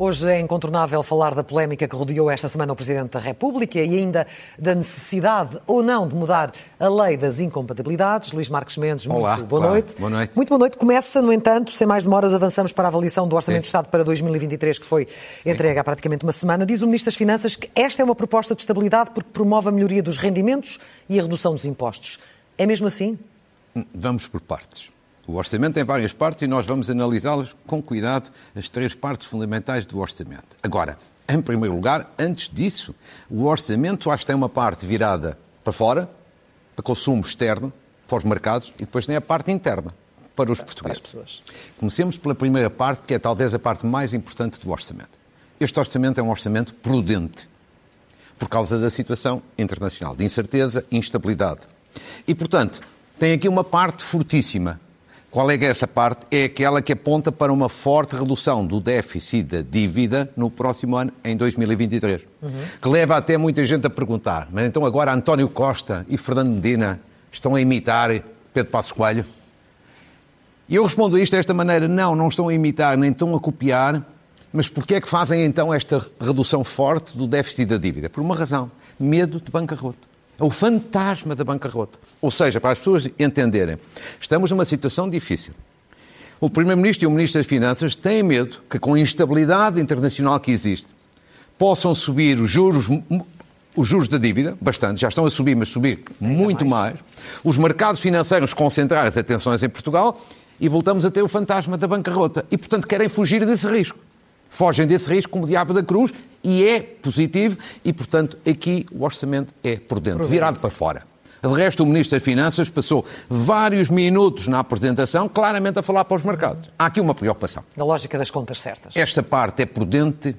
Hoje é incontornável falar da polémica que rodeou esta semana o Presidente da República e ainda da necessidade ou não de mudar a lei das incompatibilidades. Luís Marques Mendes, Olá, muito boa claro. noite. Boa noite. Muito boa noite. Começa, no entanto, sem mais demoras, avançamos para a avaliação do Orçamento Sim. de Estado para 2023, que foi entregue há praticamente uma semana. Diz o Ministro das Finanças que esta é uma proposta de estabilidade porque promove a melhoria dos rendimentos e a redução dos impostos. É mesmo assim? Vamos por partes. O orçamento tem várias partes e nós vamos analisá-las com cuidado, as três partes fundamentais do orçamento. Agora, em primeiro lugar, antes disso, o orçamento acho que tem uma parte virada para fora, para consumo externo, para os mercados, e depois tem a parte interna, para os portugueses. Comecemos pela primeira parte, que é talvez a parte mais importante do orçamento. Este orçamento é um orçamento prudente, por causa da situação internacional, de incerteza e instabilidade. E, portanto, tem aqui uma parte fortíssima. Qual é que é essa parte? É aquela que aponta para uma forte redução do déficit da dívida no próximo ano, em 2023. Que leva até muita gente a perguntar, mas então agora António Costa e Fernando Medina estão a imitar Pedro Passos Coelho? E eu respondo a isto desta maneira: não, não estão a imitar, nem estão a copiar, mas porquê é que fazem então esta redução forte do déficit da dívida? Por uma razão: medo de bancarrota. É o fantasma da bancarrota. Ou seja, para as pessoas entenderem, estamos numa situação difícil. O Primeiro-Ministro e o Ministro das Finanças têm medo que, com a instabilidade internacional que existe, possam subir os juros, os juros da dívida, bastante, já estão a subir, mas subir muito mais. Os mercados financeiros concentrar as atenções em Portugal e voltamos a ter o fantasma da bancarrota. E, portanto, querem fugir desse risco. Fogem desse risco como o diabo da cruz e é positivo e, portanto, aqui o orçamento é por dentro, virado para fora. De resto, o Ministro das Finanças passou vários minutos na apresentação claramente a falar para os mercados. Há aqui uma preocupação. Na lógica das contas certas. Esta parte é prudente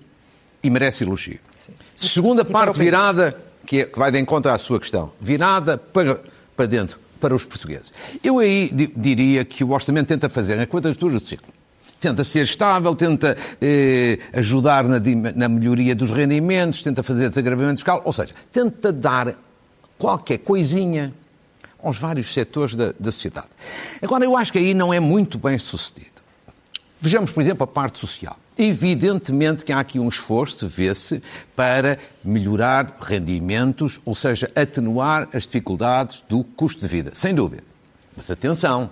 e merece elogio. Sim. Segunda o parte virada, que, é- que vai de encontro à sua questão, virada para, para dentro, para os portugueses. Eu aí di- diria que o orçamento tenta fazer a quadratura do ciclo. Tenta ser estável, tenta eh, ajudar na, na melhoria dos rendimentos, tenta fazer desagravamento fiscal, ou seja, tenta dar qualquer coisinha aos vários setores da, da sociedade. Agora, eu acho que aí não é muito bem sucedido. Vejamos, por exemplo, a parte social. Evidentemente que há aqui um esforço, vê-se, para melhorar rendimentos, ou seja, atenuar as dificuldades do custo de vida, sem dúvida. Mas atenção,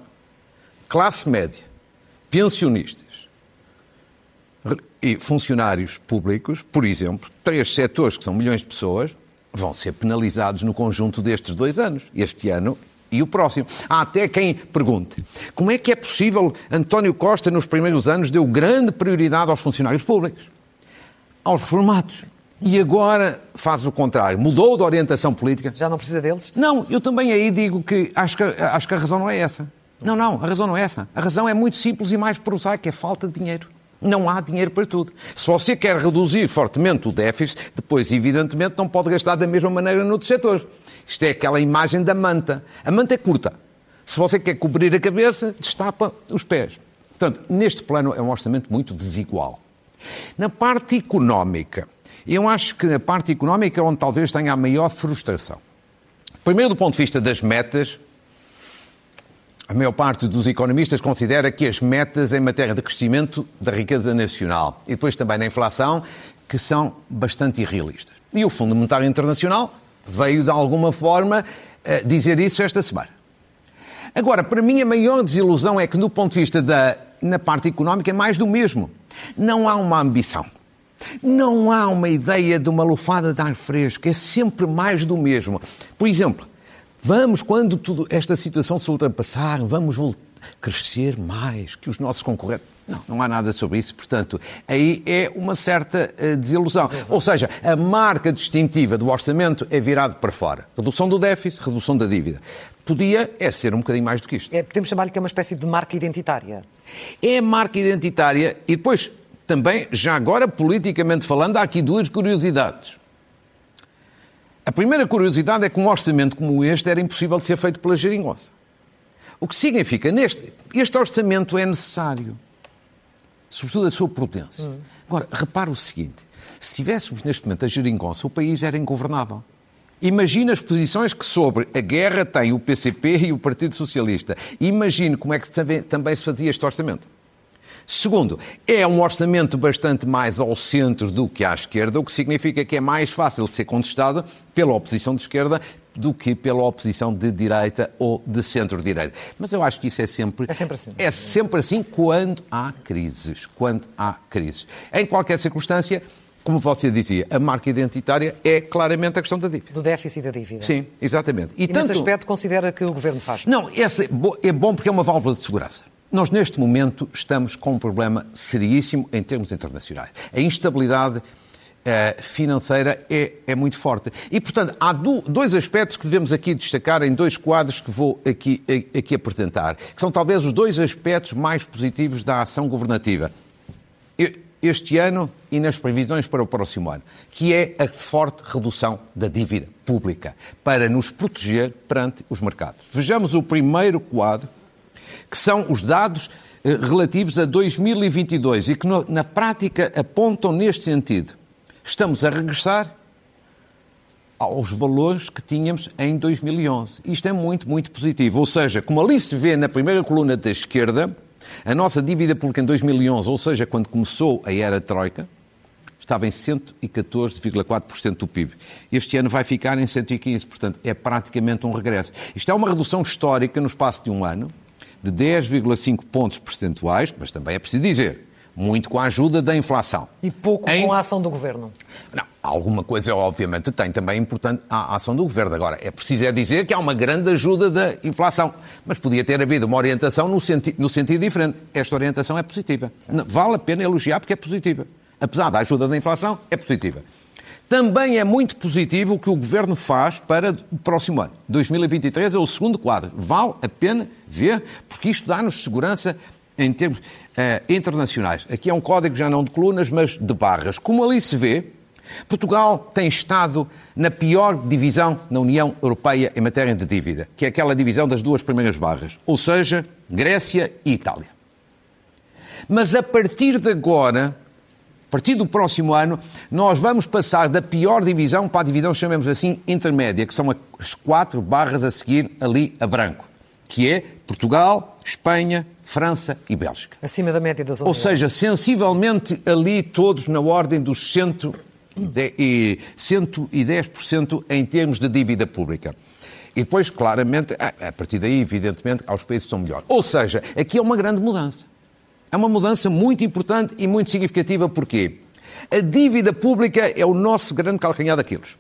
classe média, pensionistas e funcionários públicos, por exemplo, três setores que são milhões de pessoas, vão ser penalizados no conjunto destes dois anos, este ano e o próximo. Há até quem pergunte como é que é possível António Costa, nos primeiros anos, deu grande prioridade aos funcionários públicos, aos reformados, e agora faz o contrário, mudou de orientação política. Já não precisa deles? Não, eu também aí digo que acho, que acho que a razão não é essa. Não, não, a razão não é essa. A razão é muito simples e mais prosaica, é falta de dinheiro. Não há dinheiro para tudo. Se você quer reduzir fortemente o déficit, depois, evidentemente, não pode gastar da mesma maneira noutros setores. Isto é aquela imagem da manta. A manta é curta. Se você quer cobrir a cabeça, destapa os pés. Portanto, neste plano é um orçamento muito desigual. Na parte económica, eu acho que na parte económica é onde talvez tenha a maior frustração. Primeiro, do ponto de vista das metas, a maior parte dos economistas considera que as metas em matéria de crescimento da riqueza nacional e depois também da inflação, que são bastante irrealistas. E o Fundo Monetário Internacional veio, de alguma forma, eh, dizer isso esta semana. Agora, para mim, a maior desilusão é que, do ponto de vista da na parte económica, é mais do mesmo. Não há uma ambição. Não há uma ideia de uma lufada de ar fresco. É sempre mais do mesmo. Por exemplo, vamos, quando tudo, esta situação se ultrapassar, vamos crescer mais que os nossos concorrentes. Não, não há nada sobre isso. Portanto, aí é uma certa eh, desilusão. Ou seja, a marca distintiva do orçamento é virado para fora. Redução do déficit, redução da dívida. Podia é ser um bocadinho mais do que isto. É, podemos chamar-lhe que é uma espécie de marca identitária. É marca identitária e depois também, já agora politicamente falando, há aqui duas curiosidades. A primeira curiosidade é que um orçamento como este era impossível de ser feito pela geringonça. O que significa, neste, este orçamento é necessário, sobretudo a sua prudência. Agora, repara o seguinte, se tivéssemos neste momento a geringonça, o país era ingovernável. Imagina as posições que sobre a guerra tem o PCP e o Partido Socialista. Imagine como é que também se fazia este orçamento. Segundo, é um orçamento bastante mais ao centro do que à esquerda, o que significa que é mais fácil de ser contestado pela oposição de esquerda do que pela oposição de direita ou de centro-direita. Mas eu acho que isso é sempre... É sempre assim. É sempre assim quando há crises. Quando há crises. Em qualquer circunstância, como você dizia, a marca identitária é claramente a questão da dívida. Do déficit da dívida. Sim, exatamente. E, e tanto... nesse aspecto considera que o Governo faz? Não, esse é bom porque é uma válvula de segurança. Nós, neste momento, estamos com um problema seríssimo em termos internacionais. A instabilidade eh, financeira é, é, muito forte. E, portanto, há do, dois aspectos que devemos aqui destacar em dois quadros que vou aqui, aqui apresentar, que são talvez os dois aspectos mais positivos da ação governativa. Este ano e nas previsões para o próximo ano, que é a forte redução da dívida pública, para nos proteger perante os mercados. Vejamos o primeiro quadro, que são os dados eh, relativos a 2022 e que na prática apontam neste sentido. Estamos a regressar aos valores que tínhamos em 2011. Isto é muito, muito positivo. Ou seja, como ali se vê na primeira coluna da esquerda, a nossa dívida pública em 2011, ou seja, quando começou a era Troika, estava em 114,4% do PIB. Este ano vai ficar em 115%, portanto, é praticamente um regresso. Isto é uma redução histórica no espaço de um ano, de 10,5 pontos percentuais, mas também é preciso dizer, muito com a ajuda da inflação. E pouco em... com a ação do governo? Não, alguma coisa obviamente tem também importante a ação do governo. Agora, é preciso é dizer que há uma grande ajuda da inflação, mas podia ter havido uma orientação no, senti... no sentido diferente. Esta orientação é positiva. Vale a pena elogiar porque é positiva. Apesar da ajuda da inflação, é positiva. Também é muito positivo o que o Governo faz para o próximo ano. 2023 é o segundo quadro. Vale a pena ver, porque isto dá-nos segurança em termos uh, internacionais. Aqui é um código já não de colunas, mas de barras. Como ali se vê, Portugal tem estado na pior divisão na União Europeia em matéria de dívida, que é aquela divisão das duas primeiras barras, ou seja, Grécia e Itália. Mas a partir de agora, a partir do próximo ano, nós vamos passar da pior divisão para a divisão, chamemos assim, intermédia, que são as quatro barras a seguir ali a branco, que é Portugal, Espanha, França e Bélgica. Acima da média da zona. Ou seja, sensivelmente ali todos na ordem dos 110% em termos de dívida pública. E depois, claramente, a partir daí, evidentemente, aos países são melhores. Ou seja, aqui é uma grande mudança. É uma mudança muito importante e muito significativa. Porquê? A dívida pública é o nosso grande calcanhar daqueles.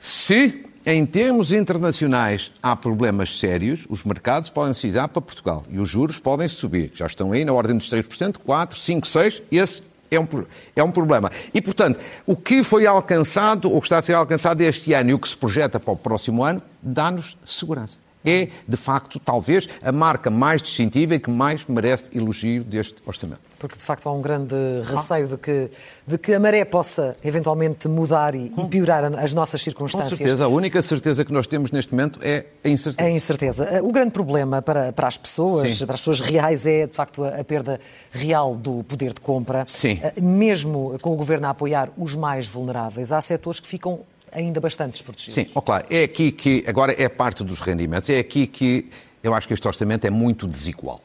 Se, em termos internacionais, há problemas sérios, os mercados podem se dar para Portugal e os juros podem subir. Já estão aí na ordem dos 3%, 4%, 5%, 6%. Esse é um, é um problema. E, portanto, o que foi alcançado, ou está a ser alcançado este ano e o que se projeta para o próximo ano, dá-nos segurança é, de facto, talvez a marca mais distintiva e que mais merece elogio deste orçamento. Porque, de facto, há um grande receio de que, de que a maré possa eventualmente mudar e, e piorar as nossas circunstâncias. Com certeza. A única certeza que nós temos neste momento é a incerteza. A incerteza. O grande problema para, para as pessoas, Sim. para as pessoas reais, é, de facto, a, a perda real do poder de compra. Sim. Eh, mesmo com o governo a apoiar os mais vulneráveis, há setores que ficam ainda bastante desprotegidos. Sim, oh, claro. É aqui que, agora é parte dos rendimentos, é aqui que eu acho que este orçamento é muito desigual.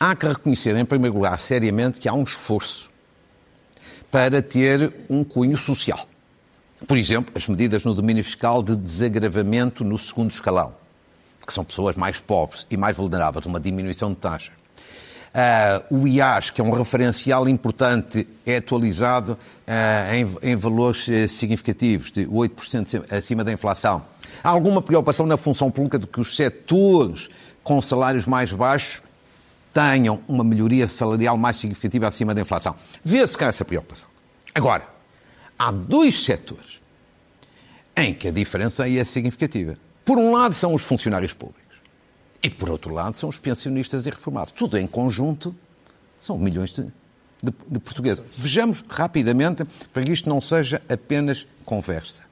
Há que reconhecer, em primeiro lugar, seriamente, que há um esforço para ter um cunho social. Por exemplo, as medidas no domínio fiscal de desagravamento no segundo escalão, que são pessoas mais pobres e mais vulneráveis, uma diminuição de taxa. Uh, o IAS, que é um referencial importante, é atualizado uh, em, em, valores uh, significativos, de 8% acima da inflação. Há alguma preocupação na função pública de que os setores com salários mais baixos tenham uma melhoria salarial mais significativa acima da inflação. Vê-se cá essa preocupação. Agora, há dois setores em que a diferença aí é significativa. Por um lado, são os funcionários públicos. E, por outro lado, são os pensionistas e reformados. Tudo em conjunto são milhões de, de, de portugueses. Vejamos rapidamente, para que isto não seja apenas conversa.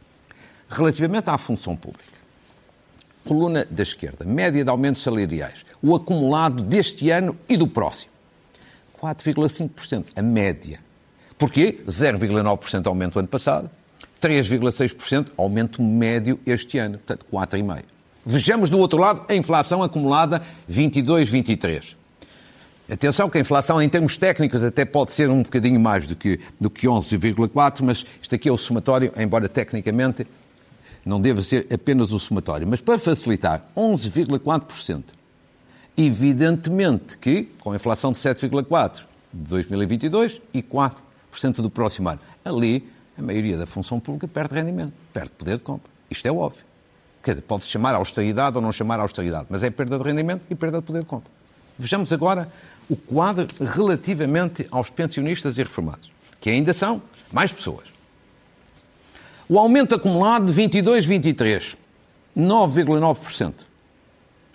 Relativamente à função pública, coluna da esquerda, média de aumentos salariais, o acumulado deste ano e do próximo, 4,5%, a média. Porquê? 0,9% aumento ano passado, 3,6% aumento médio este ano, portanto 4,5%. Vejamos do outro lado a inflação acumulada 22-23. Atenção que a inflação em termos técnicos até pode ser um bocadinho mais do que, do que 11,4, mas isto aqui é o somatório, embora tecnicamente não deva ser apenas o somatório. Mas para facilitar, 11,4%. Evidentemente que, com a inflação de 7,4% de 2022 e 4% do próximo ano, ali a maioria da função pública perde rendimento, perde poder de compra. Isto é óbvio. Quer dizer, pode-se chamar austeridade ou não chamar austeridade, mas é perda de rendimento e perda de poder de compra. Vejamos agora o quadro relativamente aos pensionistas e reformados, que ainda são mais pessoas. O aumento acumulado de 22, 23, 9,9%.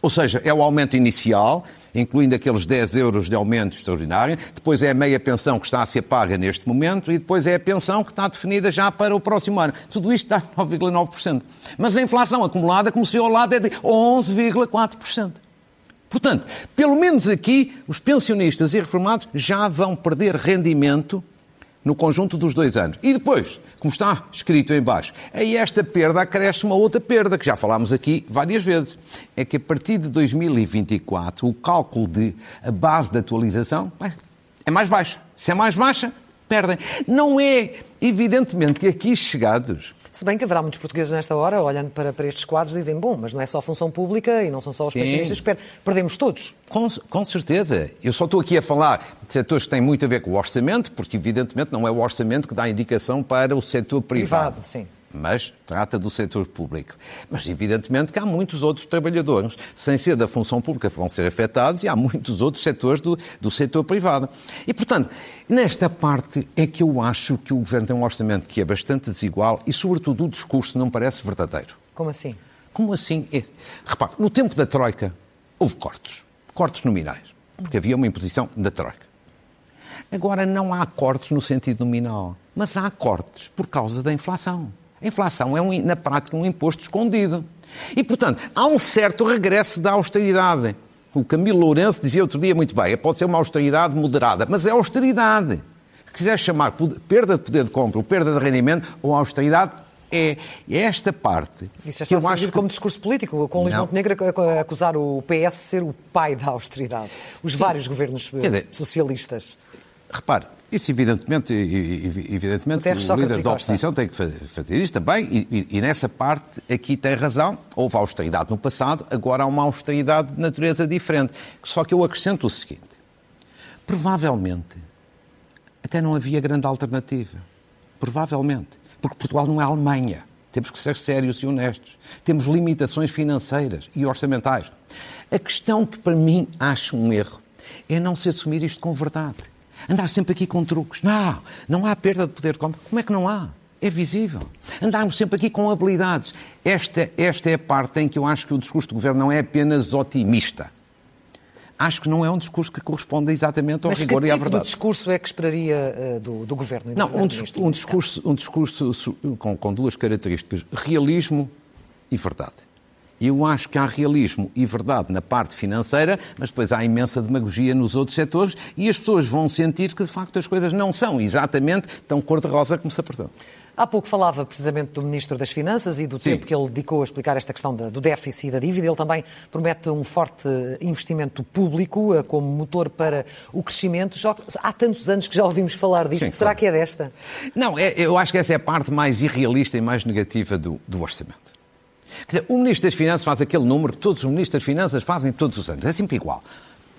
Ou seja, é o aumento inicial, incluindo aqueles 10 euros de aumento extraordinário, depois é a meia pensão que está a ser paga neste momento e depois é a pensão que está definida já para o próximo ano. Tudo isto dá 9,9%. Mas a inflação acumulada, se ao lado, é de 11,4%. Portanto, pelo menos aqui, os pensionistas e reformados já vão perder rendimento no conjunto dos dois anos. E depois, como está escrito em baixo, aí esta perda acresce uma outra perda, que já falámos aqui várias vezes. É que a partir de 2024, o cálculo de a base de atualização é mais baixa. Se é mais baixa, perdem. Não é, evidentemente, que aqui chegados se bem que haverá muitos portugueses nesta hora, olhando para, para estes quadros, dizem, bom, mas não é só a função pública e não são só os Sim. pensionistas, perdemos todos. Com, com certeza. Eu só estou aqui a falar de setores que têm muito a ver com o orçamento, porque evidentemente não é o orçamento que dá indicação para o setor privado. Privado, sim mas trata do setor público. Mas, evidentemente, que há muitos outros trabalhadores, sem ser da função pública, que vão ser afetados, e há muitos outros setores do, do setor privado. E, portanto, nesta parte é que eu acho que o Governo tem um orçamento que é bastante desigual e, sobretudo, o discurso não parece verdadeiro. Como assim? Como assim? É... Repare, no tempo da Troika, houve cortes. Cortes nominais. Porque havia uma imposição da Troika. Agora não há cortes no sentido nominal, mas há cortes por causa da inflação. A inflação é, um, na prática, um imposto escondido. E, portanto, há um certo regresso da austeridade. O Camilo Lourenço dizia outro dia muito bem, pode ser uma austeridade moderada, mas é austeridade. Se quiser chamar perda de poder de compra ou perda de rendimento ou austeridade, é, esta parte. Isso já está que eu acho que... como discurso político, com Luís Montenegro a acusar o PS de ser o pai da austeridade. Os Sim. vários governos dizer, socialistas. Repare, isso, evidentemente, evidentemente o, o líder da oposição tem que fazer isto também, e, e, nessa parte aqui tem razão. Houve austeridade no passado, agora há uma austeridade de natureza diferente. Só que eu acrescento o seguinte: provavelmente até não havia grande alternativa. Provavelmente. Porque Portugal não é Alemanha. Temos que ser sérios e honestos. Temos limitações financeiras e orçamentais. A questão que para mim acho um erro é não se assumir isto com verdade andar sempre aqui com truques. Não, não há perda de poder de compra. Como é que não há? É visível. Andarmos sempre aqui com habilidades. Esta, esta é a parte em que eu acho que o discurso do governo não é apenas otimista. Acho que não é um discurso que corresponde exatamente ao Mas rigor e à verdade. Mas que discurso é que esperaria uh, do, do, governo? não, um, dis um, discurso, um discurso com, com duas características: realismo e verdade. Eu acho que há realismo e verdade na parte financeira, mas depois há imensa demagogia nos outros setores e as pessoas vão sentir que, de facto, as coisas não são exatamente tão cor-de-rosa como se apresentam. Há pouco falava precisamente do Ministro das Finanças e do Sim. tempo que ele dedicou a explicar esta questão do déficit e da dívida. Ele também promete um forte investimento público eh, como motor para o crescimento. Já, há tantos anos que já ouvimos falar disto. Sim, Será claro. que é desta? Não, é, eu acho que essa é a parte mais irrealista e mais negativa do, do orçamento. Quer dizer, o Ministro das Finanças faz aquele número que todos os Ministros das Finanças fazem todos os anos. É sempre igual.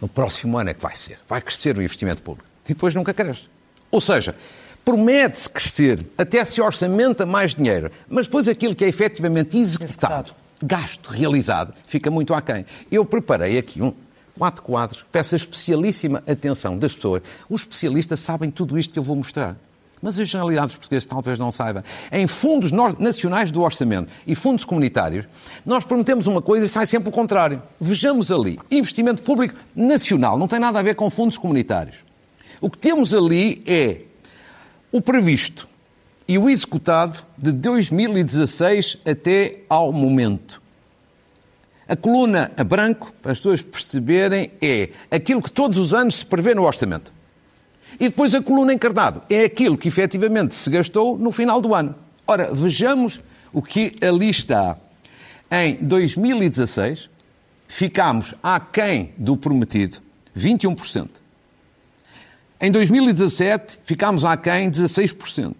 No próximo ano é que vai ser. Vai crescer o investimento público. E depois nunca cresce. Ou seja, promete-se crescer, até se orçamenta mais dinheiro, mas depois aquilo que é efetivamente executado, gasto, realizado, fica muito aquém. Eu preparei aqui um, quatro quadros, peço a especialíssima atenção das pessoas. Os especialistas sabem tudo isto que eu vou mostrar mas as generalidades portuguesas talvez não saibam. Em fundos nacionais do orçamento e fundos comunitários, nós prometemos uma coisa e sai sempre o contrário. Vejamos ali, investimento público nacional, não tem nada a ver com fundos comunitários. O que temos ali é o previsto e o executado de 2016 até ao momento. A coluna a branco, para as pessoas perceberem, é aquilo que todos os anos se prevê no orçamento. E depois a coluna encarnado é aquilo que efetivamente se gastou no final do ano. Ora, vejamos o que ali está. Em 2016, ficámos aquém do prometido 21%. Em 2017 ficámos aquém 16%.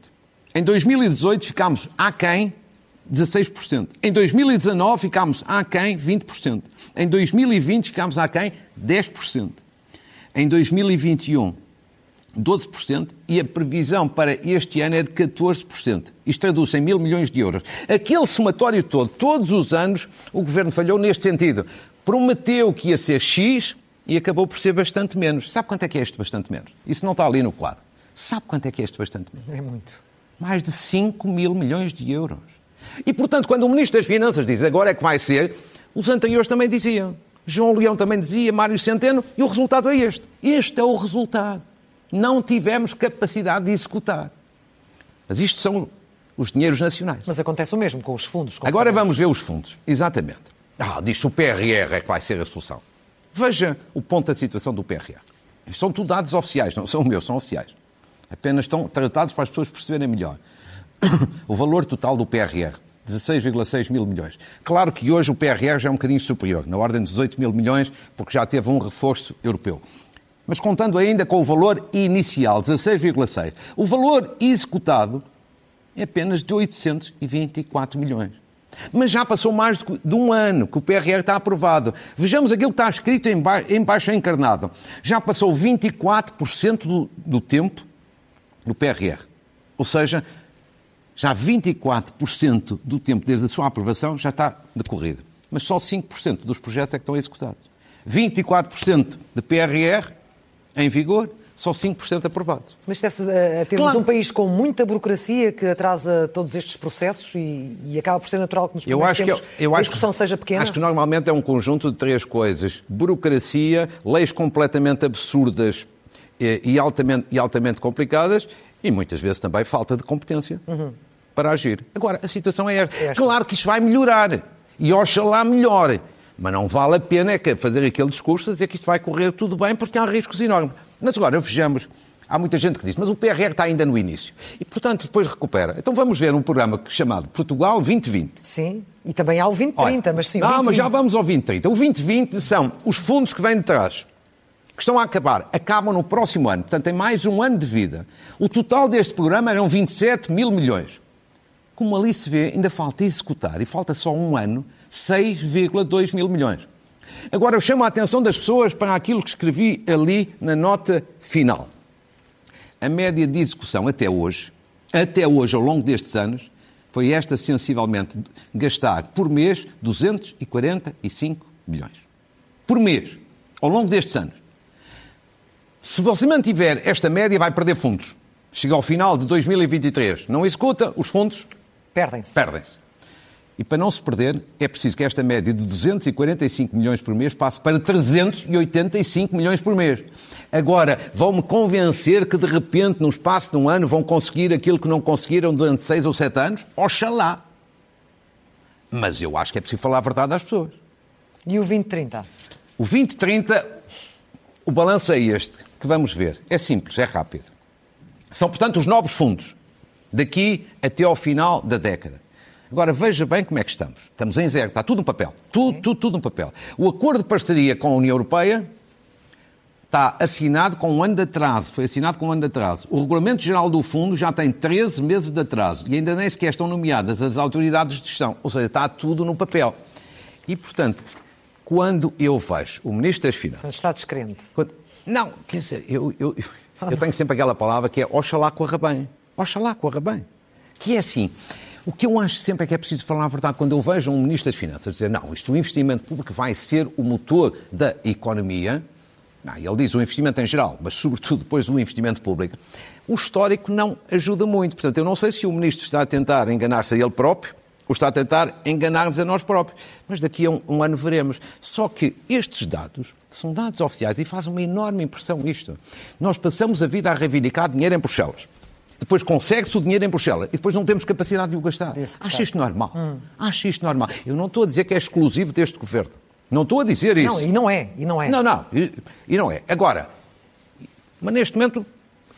Em 2018 ficámos aquém 16%. Em 2019 ficámos aquém 20%. Em 2020 ficámos aquém 10%. Em 2021 12% e a previsão para este ano é de 14%. Isto traduz em mil milhões de euros. Aquele somatório todo, todos os anos, o Governo falhou neste sentido. Prometeu que ia ser X e acabou por ser bastante menos. Sabe quanto é que é este bastante menos? Isso não está ali no quadro. Sabe quanto é que é este bastante menos? É muito. Mais de 5 mil milhões de euros. E, portanto, quando o Ministro das Finanças diz agora é que vai ser, os anteriores também diziam. João Leão também dizia, Mário Centeno, e o resultado é este. Este é o resultado não tivemos capacidade de executar. Mas isto são os dinheiros nacionais. Mas acontece o mesmo com os fundos. Agora sabemos. vamos ver os fundos. Exatamente. Ah, diz o PRR é que vai ser a solução. Veja o ponto da situação do PRR. São tudo dados oficiais, não são meus, são oficiais. Apenas estão tratados para as pessoas perceberem melhor. O valor total do PRR, 16,6 mil milhões. Claro que hoje o PRR já é um bocadinho superior, na ordem de 18 mil milhões, porque já teve um reforço europeu mas contando ainda com o valor inicial, 16,6. O valor executado é apenas de 824 milhões. Mas já passou mais de um ano que o PRR está aprovado. Vejamos aquilo que está escrito em, baixo encarnado. Já passou 24% do, do tempo do PRR. Ou seja, já 24% do tempo desde a sua aprovação já está decorrido. Mas só 5% dos projetos é que estão executados. 24% de PRR em vigor, só 5% aprovados. Mas deve-se uh, termos claro. um país com muita burocracia que atrasa todos estes processos e, e acaba por ser natural que nos eu acho tempos que, eu, eu a discussão seja pequena? Acho que normalmente é um conjunto de três coisas. Burocracia, leis completamente absurdas e, e, altamente, e altamente complicadas e muitas vezes também falta de competência uhum. para agir. Agora, a situação é esta. é esta. Claro que isto vai melhorar e oxalá melhore. Mas não vale a pena é fazer aquele discurso a dizer que isto vai correr tudo bem porque há riscos enormes. Mas agora, vejamos, há muita gente que diz, mas o PRR está ainda no início. E, portanto, depois recupera. Então vamos ver um programa chamado Portugal 2020. Sim, e também há o 2030, Olha, mas sim, Não, 2020. mas já vamos ao 2030. O 2020 são os fundos que vêm de trás, que estão a acabar, acabam no próximo ano, portanto tem mais um ano de vida. O total deste programa eram 27 mil milhões. Como ali se vê, ainda falta executar, e falta só um ano, 6,2 mil milhões. Agora eu chamo a atenção das pessoas para aquilo que escrevi ali na nota final. A média de execução até hoje, até hoje, ao longo destes anos, foi esta sensivelmente gastar por mês 245 milhões. Por mês, ao longo destes anos. Se você mantiver esta média, vai perder fundos. Chega ao final de 2023, não executa, os fundos perdem-se. Perdem-se. E para não se perder, é preciso que esta média de 245 milhões por mês passe para 385 milhões por mês. Agora, vão-me convencer que de repente, no espaço de um ano, vão conseguir aquilo que não conseguiram durante seis ou sete anos? Oxalá. Mas eu acho que é preciso falar a verdade às pessoas. E o 2030? O 2030, o balanço é este, que vamos ver. É simples, é rápido. São, portanto, os novos fundos, daqui até ao final da década. Agora veja bem como é que estamos. Estamos em zero, está tudo no papel. Tudo, tudo, tudo no papel. O acordo de parceria com a União Europeia está assinado com um ano de atraso. Foi assinado com um ano de atraso. O Regulamento Geral do Fundo já tem 13 meses de atraso e ainda nem sequer estão nomeadas as autoridades de gestão. Ou seja, está tudo no papel. E, portanto, quando eu vejo o Ministro das Finanças... Está descrente. Quando... Não, quer dizer, eu, eu, eu tenho sempre aquela palavra que é oxalá corra bem. Oxalá corra bem. Que é assim... O que eu acho sempre é que é preciso falar a verdade. Quando eu vejo um Ministro das Finanças dizer, não, isto o investimento público vai ser o motor da economia, não, ele diz o investimento em geral, mas sobretudo depois o investimento público, o histórico não ajuda muito. Portanto, eu não sei se o Ministro está a tentar enganar-se a ele próprio ou está a tentar enganar-nos a nós próprios. Mas daqui a um, um, ano veremos. Só que estes dados são dados oficiais e faz uma enorme impressão isto. Nós passamos a vida a reivindicar dinheiro em Bruxelas depois consegue-se o dinheiro em Bruxelas e depois não temos capacidade de o gastar. Acho isto normal. Hum. Acho isto normal. Eu não estou a dizer que é exclusivo deste governo. Não estou a dizer isso. Não, e não é. E não é. Não, não. E, e não é. Agora, mas neste momento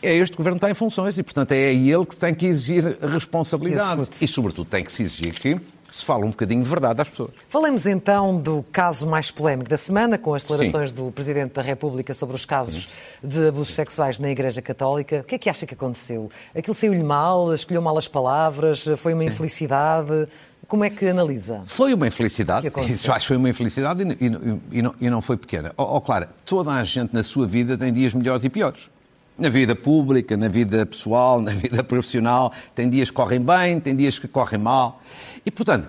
é este governo que está em funções e, portanto, é ele que tem que exigir responsabilidade. E, sobretudo, tem que se exigir que se fala um bocadinho de verdade às pessoas. Falemos então do caso mais polémico da semana, com as declarações Sim. do Presidente da República sobre os casos Sim. de abusos sexuais na Igreja Católica. O que é que acha que aconteceu? Aquilo saiu-lhe mal? Escolheu mal as palavras? Foi uma infelicidade? Como é que analisa? Foi uma infelicidade. Isso acho que foi uma infelicidade e, e, e, não, e não, foi pequena. Ó, oh, oh, Clara, toda a gente na sua vida tem dias melhores e piores. Na vida pública, na vida pessoal, na vida profissional, tem dias que correm bem, tem dias que correm mal. E, portanto,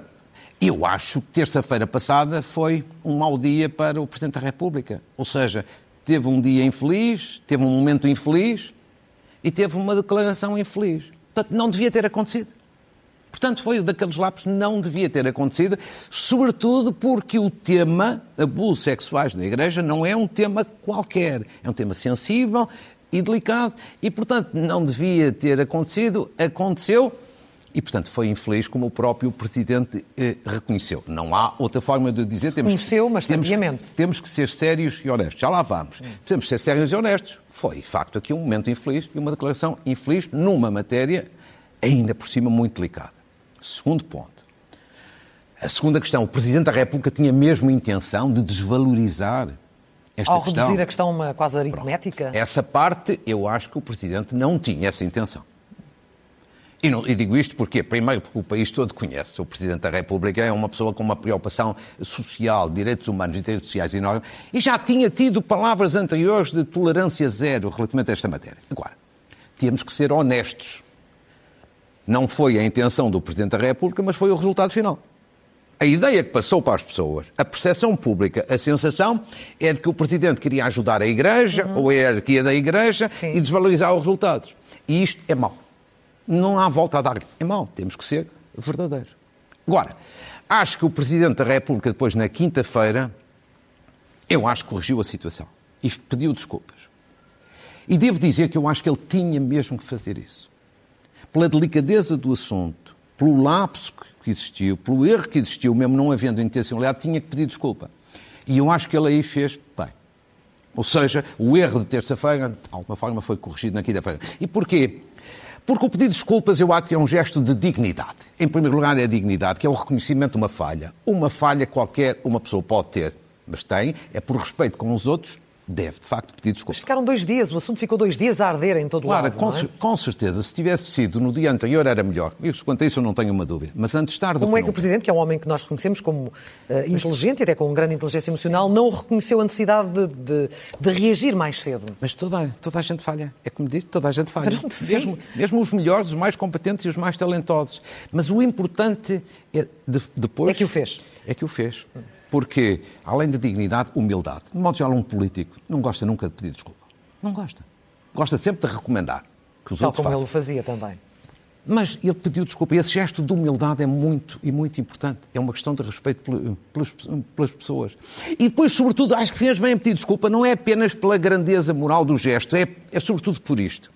eu acho que terça-feira passada foi um mau dia para o Presidente da República. Ou seja, teve um dia infeliz, teve um momento infeliz e teve uma declaração infeliz. Portanto, não devia ter acontecido. Portanto, foi daqueles lapsos não devia ter acontecido, sobretudo porque o tema abusos sexuais na Igreja não é um tema qualquer, é um tema sensível e delicado e, portanto, não devia ter acontecido, aconteceu e, portanto, foi infeliz como o próprio Presidente eh, reconheceu. Não há outra forma de dizer. Temos reconheceu, mas temos, temos que ser sérios e honestos. Já lá vamos. Hum. Temos que ser sérios e honestos. Foi, de facto, aqui um momento infeliz e uma declaração infeliz numa matéria ainda por cima muito delicada. Segundo ponto. A segunda questão, o Presidente da República tinha mesmo intenção de desvalorizar esta Ao questão. Reduzir a questão uma quase aritmética? Pronto. Essa parte, eu acho que o Presidente não tinha essa intenção. E, não, e, digo isto porque, primeiro, porque o país todo conhece. O Presidente da República é uma pessoa com uma preocupação social, direitos humanos e direitos sociais enorme, e já tinha tido palavras anteriores de tolerância zero relativamente a esta matéria. Agora, temos que ser honestos. Não foi a intenção do Presidente da República, mas foi o resultado final. A ideia que passou para as pessoas, a percepção pública, a sensação é de que o Presidente queria ajudar a Igreja, uhum. ou a hierarquia da Igreja, Sim. e desvalorizar os resultados. E isto é mau. Não há volta a dar. É mau. Temos que ser verdadeiros. Agora, acho que o Presidente da República, depois, na quinta-feira, eu acho que corrigiu a situação e pediu desculpas. E devo dizer que eu acho que ele tinha mesmo que fazer isso. Pela delicadeza do assunto, pelo lapso que existiu, pelo erro que existiu, mesmo não havendo intencionalidade, tinha que pedir desculpa. E eu acho que ele aí fez bem. Ou seja, o erro de terça-feira, de alguma forma, foi corrigido na quinta-feira. E porquê? Porque o pedido de desculpas eu acho que é um gesto de dignidade. Em primeiro lugar, é a dignidade, que é o reconhecimento de uma falha. Uma falha qualquer uma pessoa pode ter, mas tem, é por respeito com os outros deve, de facto, pedir desculpa. Mas ficaram dois dias, o assunto ficou dois dias a arder em todo o claro, lado. Com, é? com certeza, se tivesse sido no dia anterior era melhor. Isso, quanto a isso eu não tenho uma dúvida. Mas antes tarde. Como é que o Presidente, que é um homem que nós reconhecemos como uh, inteligente e até com grande inteligência emocional, não reconheceu a necessidade de, de, de, reagir mais cedo? Mas toda, toda a gente falha. É como diz, toda a gente falha. mesmo, mesmo os melhores, os mais competentes e os mais talentosos. Mas o importante é de, depois. É que o fez. É que o fez. Porque, além da dignidade, humildade. De modo geral, um político não gosta nunca de pedir desculpa. Não gosta. Gosta sempre de recomendar que os Tal outros como façam. ele fazia também. Mas ele pediu desculpa. E esse gesto de humildade é muito e muito importante. É uma questão de respeito pelas, pelas, pessoas. E depois, sobretudo, acho que fez bem a pedir desculpa. Não é apenas pela grandeza moral do gesto, é, é sobretudo por isto.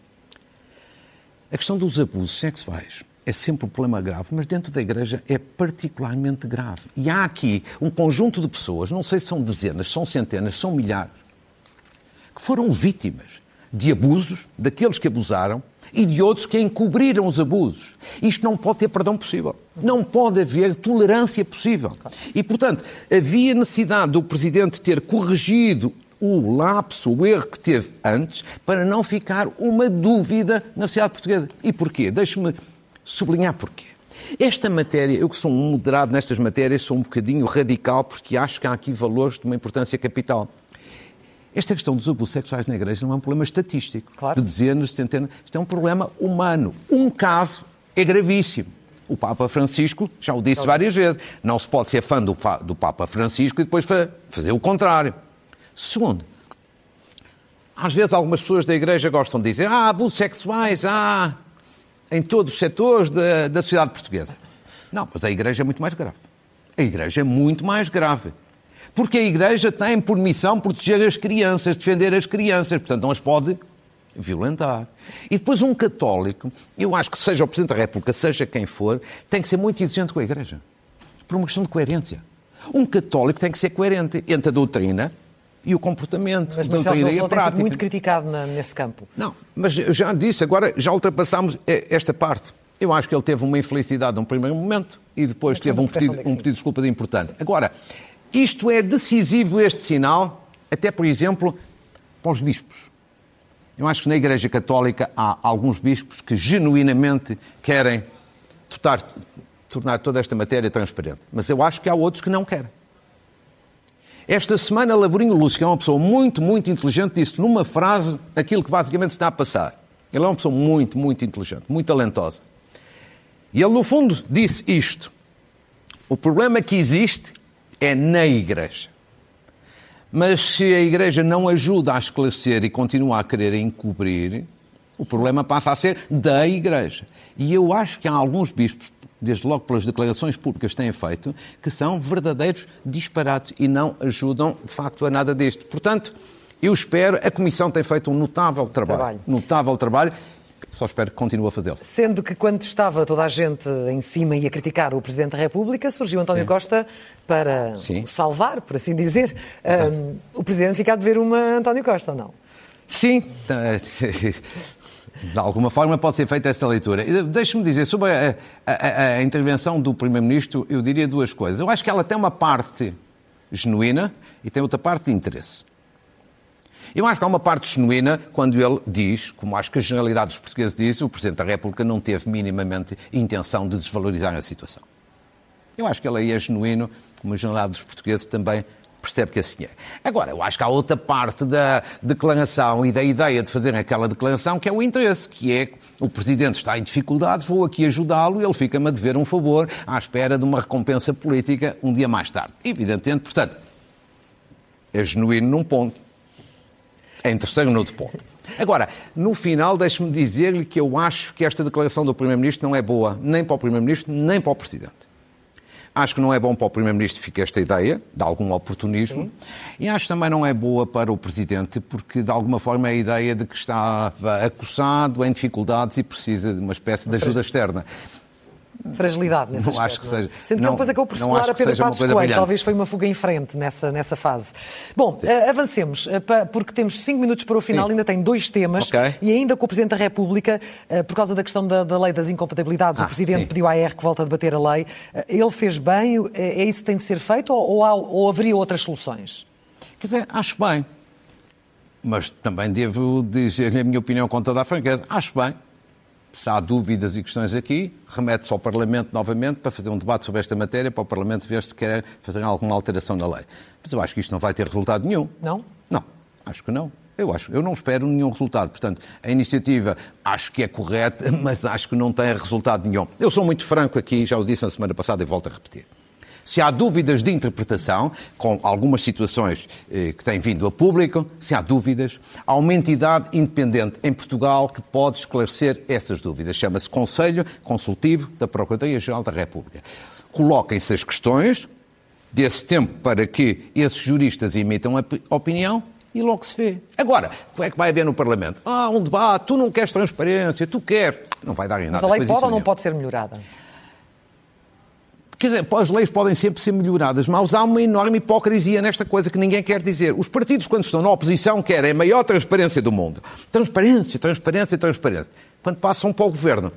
A questão dos abusos sexuais é sempre um problema grave, mas dentro da Igreja é particularmente grave. E há aqui um conjunto de pessoas, não sei se são dezenas, são centenas, são milhares, que foram vítimas de abusos, daqueles que abusaram e de outros que encobriram os abusos. Isto não pode ter perdão possível. Não pode haver tolerância possível. E, portanto, havia necessidade do Presidente ter corrigido o lapso, o erro que teve antes, para não ficar uma dúvida na sociedade portuguesa. E porquê? Deixe-me sublinhar porquê. Esta matéria, eu que sou um moderado nestas matérias, sou um bocadinho radical porque acho que há aqui valores de uma importância capital. Esta questão dos abusos sexuais na Igreja não é um problema estatístico, claro. de dezenas, de centenas. Isto é um problema humano. Um caso é gravíssimo. O Papa Francisco já o disse várias vezes. Não se pode ser fã do, do Papa Francisco e depois fazer o contrário. Segundo, às vezes algumas pessoas da Igreja gostam de dizer ah, abusos sexuais, ah, em todos os setores da, da sociedade portuguesa. Não, mas a Igreja é muito mais grave. A Igreja é muito mais grave. Porque a Igreja tem por missão proteger as crianças, defender as crianças, portanto não as pode violentar. E depois um católico, eu acho que seja o Presidente da República, seja quem for, tem que ser muito exigente com a Igreja. Por uma questão de coerência. Um católico tem que ser coerente entre a doutrina e o comportamento. Mas Marcelo Rebelo tem sido muito criticado na, nesse campo. Não, mas eu já disse, agora já ultrapassámos esta parte. Eu acho que ele teve uma infelicidade num primeiro momento e depois teve um pedido, um pedido de desculpa de importante. Sim. Agora, isto é decisivo, este sinal, até, por exemplo, para os bispos. Eu acho que na Igreja Católica há alguns bispos que genuinamente querem tornar toda esta matéria transparente. Mas eu acho que há outros que não querem. Esta semana, Laborinho Lúcio, que é uma pessoa muito, muito inteligente, disse numa frase aquilo que basicamente está a passar. Ele é uma pessoa muito, muito inteligente, muito talentosa. E ele, no fundo, disse isto. O problema que existe é na Igreja. Mas se a Igreja não ajuda a esclarecer e continua a querer encobrir, o problema passa a ser da Igreja. E eu acho que há alguns bispos, desde logo pelas declarações públicas que têm feito, que são verdadeiros disparates e não ajudam, de facto, a nada disto. Portanto, eu espero, a Comissão tem feito um notável trabalho. trabalho. Notável trabalho só espero que continue a fazê-lo. Sendo que quando estava toda a gente em cima e a criticar o Presidente da República, surgiu António Sim. Costa para Sim. salvar, por assim dizer. Um, o Presidente fica a dever uma António Costa, ou não? Sim. De alguma forma pode ser feita essa leitura. Deixe-me dizer, sobre a, a, a intervenção do Primeiro-Ministro, eu diria duas coisas. Eu acho que ela tem uma parte genuína e tem outra parte de interesse. Eu acho que há uma parte genuína quando ele diz, como acho que a generalidade dos portugueses diz, o Presidente da República não teve minimamente intenção de desvalorizar a situação. Eu acho que ele aí é genuíno, como a generalidade dos portugueses também percebe que assim é. Agora, eu acho que há outra parte da declaração e da ideia de fazer aquela declaração que é o interesse, que é o Presidente está em dificuldades, vou aqui ajudá-lo e ele fica-me a dever um favor à espera de uma recompensa política um dia mais tarde. Evidentemente, portanto, é genuíno num ponto em terceiro, no outro ponto. Agora, no final, deixe-me dizer-lhe que eu acho que esta declaração do Primeiro-Ministro não é boa nem para o Primeiro-Ministro, nem para o Presidente. Acho que não é bom para o Primeiro-Ministro ficar esta ideia, de algum oportunismo, Sim. e acho que também não é boa para o Presidente, porque de alguma forma é a ideia de que estava acossado, em dificuldades e precisa de uma espécie de ajuda externa fragilidade nesse não aspecto. Acho que seja. Sendo que não, depois acabou por selar a Pedro Passos Coelho. Brilhante. Talvez foi uma fuga em frente nessa, nessa fase. Bom, avancemos, uh, porque temos cinco minutos para o final, Sim. ainda tem dois temas. Okay. E ainda com o Presidente da República, uh, por causa da questão da, da lei das incompatibilidades, ah, o Presidente sim. pediu à AR que volte a debater a lei. ele fez bem? É, é isso que tem de ser feito ou, ou, há, ou haveria outras soluções? Quer dizer, acho bem. Mas também devo dizer-lhe a minha opinião com toda a franqueza. Acho bem se há dúvidas e questões aqui, remete-se ao Parlamento novamente para fazer um debate sobre esta matéria, para o Parlamento ver se quer fazer alguma alteração na lei. Mas eu acho que isto não vai ter resultado nenhum. Não? Não, acho que não. Eu acho, eu não espero nenhum resultado. Portanto, a iniciativa acho que é correta, mas acho que não tem resultado nenhum. Eu sou muito franco aqui, já o disse na semana passada e volto a repetir. Se há dúvidas de interpretação, com algumas situações eh, que têm vindo a público, se há dúvidas, há uma entidade independente em Portugal que pode esclarecer essas dúvidas. Chama-se Conselho Consultivo da Procuradoria-Geral da República. Coloquem-se as questões, desse tempo para que esses juristas emitam a opinião e logo se vê. Agora, o que é que vai haver no Parlamento? Ah, um debate, tu não queres transparência, tu queres. Não vai dar em nada. Mas a lei pode ou não pode ser melhorada? Quer dizer, as leis podem sempre ser melhoradas, mas há uma enorme hipocrisia nesta coisa que ninguém quer dizer. Os partidos, quando estão na oposição, querem a maior transparência do mundo. Transparência, transparência, transparência. Quando passam para o governo,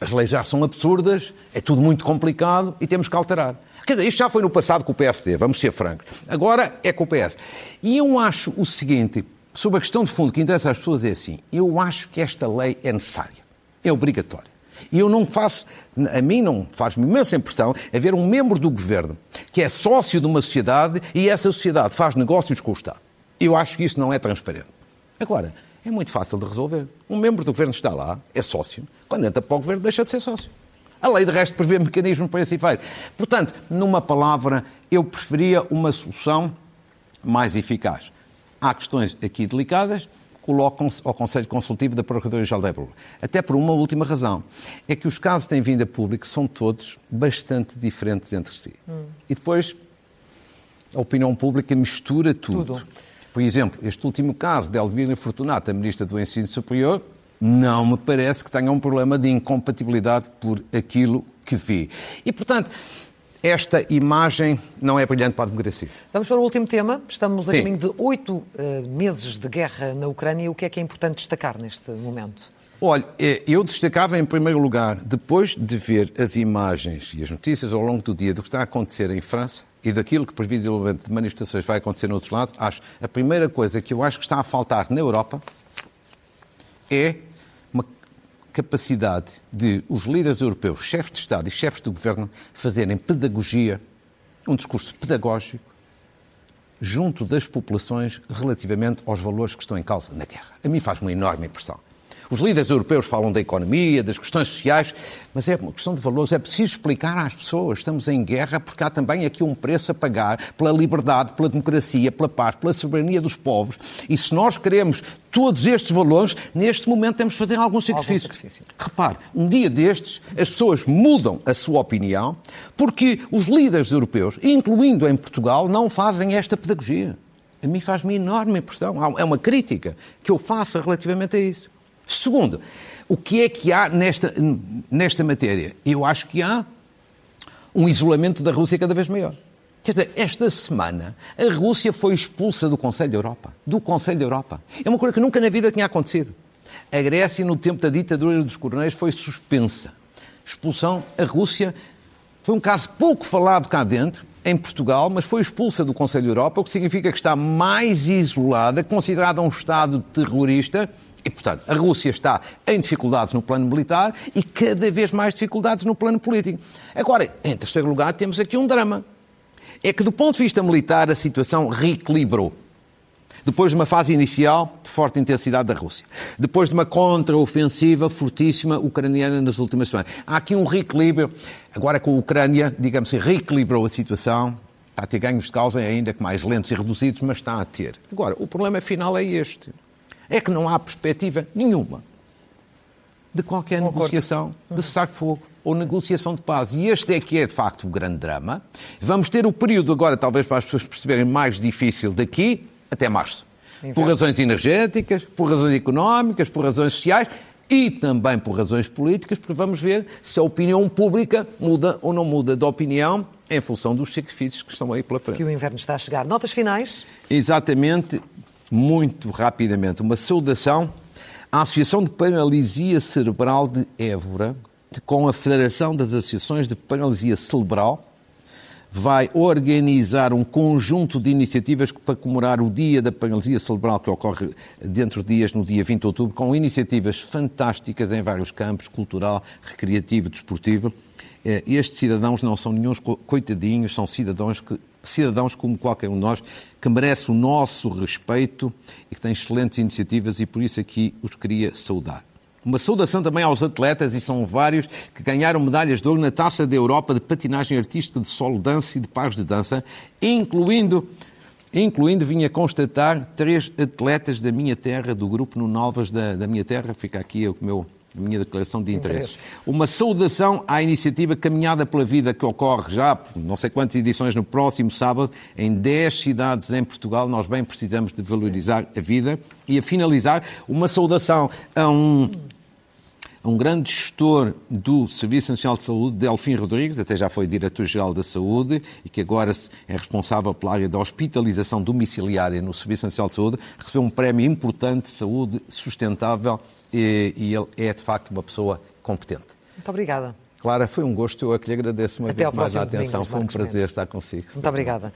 as leis já são absurdas, é tudo muito complicado e temos que alterar. Quer dizer, isto já foi no passado com o PSD, vamos ser francos. Agora é com o PS. E eu acho o seguinte, sobre a questão de fundo que interessa às pessoas é assim, eu acho que esta lei é necessária, é obrigatória. E eu não faço, a mim não faz-me imensa impressão haver um membro do governo que é sócio de uma sociedade e essa sociedade faz negócios com o Estado. Eu acho que isso não é transparente. Agora, é muito fácil de resolver. Um membro do governo está lá, é sócio, quando entra para o governo deixa de ser sócio. A lei, de resto, prevê mecanismos para esse efeito. Portanto, numa palavra, eu preferia uma solução mais eficaz. Há questões aqui delicadas, colocam-se ao Conselho Consultivo da Procuradoria-Geral da República. Até por uma última razão. É que os casos que têm vindo a público são todos bastante diferentes entre si. Hum. E depois a opinião pública mistura tudo. tudo. Por exemplo, este último caso de Elvira Fortunato, a Ministra do Ensino Superior, não me parece que tenha um problema de incompatibilidade por aquilo que vi. E, portanto, esta imagem não é brilhante para a democracia. Vamos para o último tema. Estamos a Sim. caminho de oito uh, meses de guerra na Ucrânia. O que é que é importante destacar neste momento? Olha, eh, eu destacava em primeiro lugar, depois de ver as imagens e as notícias ao longo do dia do que está a acontecer em França e daquilo que previsivelmente de manifestações vai acontecer no outros lados, acho a primeira coisa que eu acho que está a faltar na Europa é capacidade de os líderes europeus, chefes de Estado e chefes de governo, fazerem pedagogia, um discurso pedagógico, junto das populações relativamente aos valores que estão em causa na guerra. A mim faz uma enorme impressão. Os líderes europeus falam da economia, das questões sociais, mas é uma questão de valores. É preciso explicar às pessoas: estamos em guerra porque há também aqui um preço a pagar pela liberdade, pela democracia, pela paz, pela soberania dos povos. E se nós queremos todos estes valores, neste momento temos de fazer algum sacrifício. algum sacrifício. Repare, um dia destes, as pessoas mudam a sua opinião porque os líderes europeus, incluindo em Portugal, não fazem esta pedagogia. A mim faz-me enorme impressão. É uma crítica que eu faço relativamente a isso. Segundo, o que é que há nesta, nesta matéria? Eu acho que há um isolamento da Rússia cada vez maior. Quer dizer, esta semana a Rússia foi expulsa do Conselho da Europa. Do Conselho da Europa. É uma coisa que nunca na vida tinha acontecido. A Grécia, no tempo da ditadura dos coronéis, foi suspensa. Expulsão, a Rússia foi um caso pouco falado cá dentro, em Portugal, mas foi expulsa do Conselho da Europa, o que significa que está mais isolada, considerada um Estado terrorista e, portanto, a Rússia está em dificuldades no plano militar e cada vez mais dificuldades no plano político. Agora, em terceiro lugar, temos aqui um drama. É que, do ponto de vista militar, a situação reequilibrou. Depois de uma fase inicial de forte intensidade da Rússia. Depois de uma contraofensiva fortíssima ucraniana nas últimas semanas. Há aqui um reequilíbrio. Agora, com a Ucrânia, digamos assim, reequilibrou a situação. Está a ter ganhos de causa, ainda que mais lentos e reduzidos, mas está a ter. Agora, o problema final é este é que não há perspectiva nenhuma de qualquer Concordo. negociação de cessar-fogo ou negociação de paz. E este é que é, de facto, o grande drama. Vamos ter o período agora, talvez para as pessoas perceberem, mais difícil daqui até março. Inverno. Por razões energéticas, por razões económicas, por razões sociais e também por razões políticas, porque vamos ver se a opinião pública muda ou não muda de opinião em função dos sacrifícios que estão aí pela frente. Que o inverno está a chegar. Notas finais? Exatamente muito rapidamente, uma saudação à Associação de Paralisia Cerebral de Évora, que com a Federação das Associações de Paralisia Cerebral vai organizar um conjunto de iniciativas para comemorar o Dia da Paralisia Cerebral, que ocorre dentro de dias, no dia 20 de outubro, com iniciativas fantásticas em vários campos, cultural, recreativo, desportivo. Eh, estes cidadãos não são nenhum coitadinhos, são cidadãos que cidadãos como qualquer um de nós, que merece o nosso respeito e que tem excelentes iniciativas e por isso aqui os queria saudar. Uma saudação também aos atletas, e são vários, que ganharam medalhas de ouro na Taça da Europa de patinagem artística de solo dança e de pares de dança, incluindo, incluindo vinha constatar, três atletas da minha terra, do grupo Nunalvas da, da minha terra. Fica aqui o meu minha declaração de interesses. Interesse. Uma saudação à iniciativa Caminhada pela Vida, que ocorre já não sei quantas edições no próximo sábado, em 10 cidades em Portugal. Nós bem precisamos de valorizar a vida. E a finalizar, uma saudação a um um grande gestor do Serviço Nacional de Saúde, Delfim Rodrigues, até já foi diretor-geral da Saúde e que agora é responsável pela área da hospitalização domiciliária no Serviço Nacional de Saúde, recebeu um prémio importante de saúde sustentável e, e ele é, de facto, uma pessoa competente. Muito obrigada. Clara, foi um gosto. Eu é que lhe agradeço uma Até vez mais a atenção. Foi um prazer estar consigo. Muito obrigada.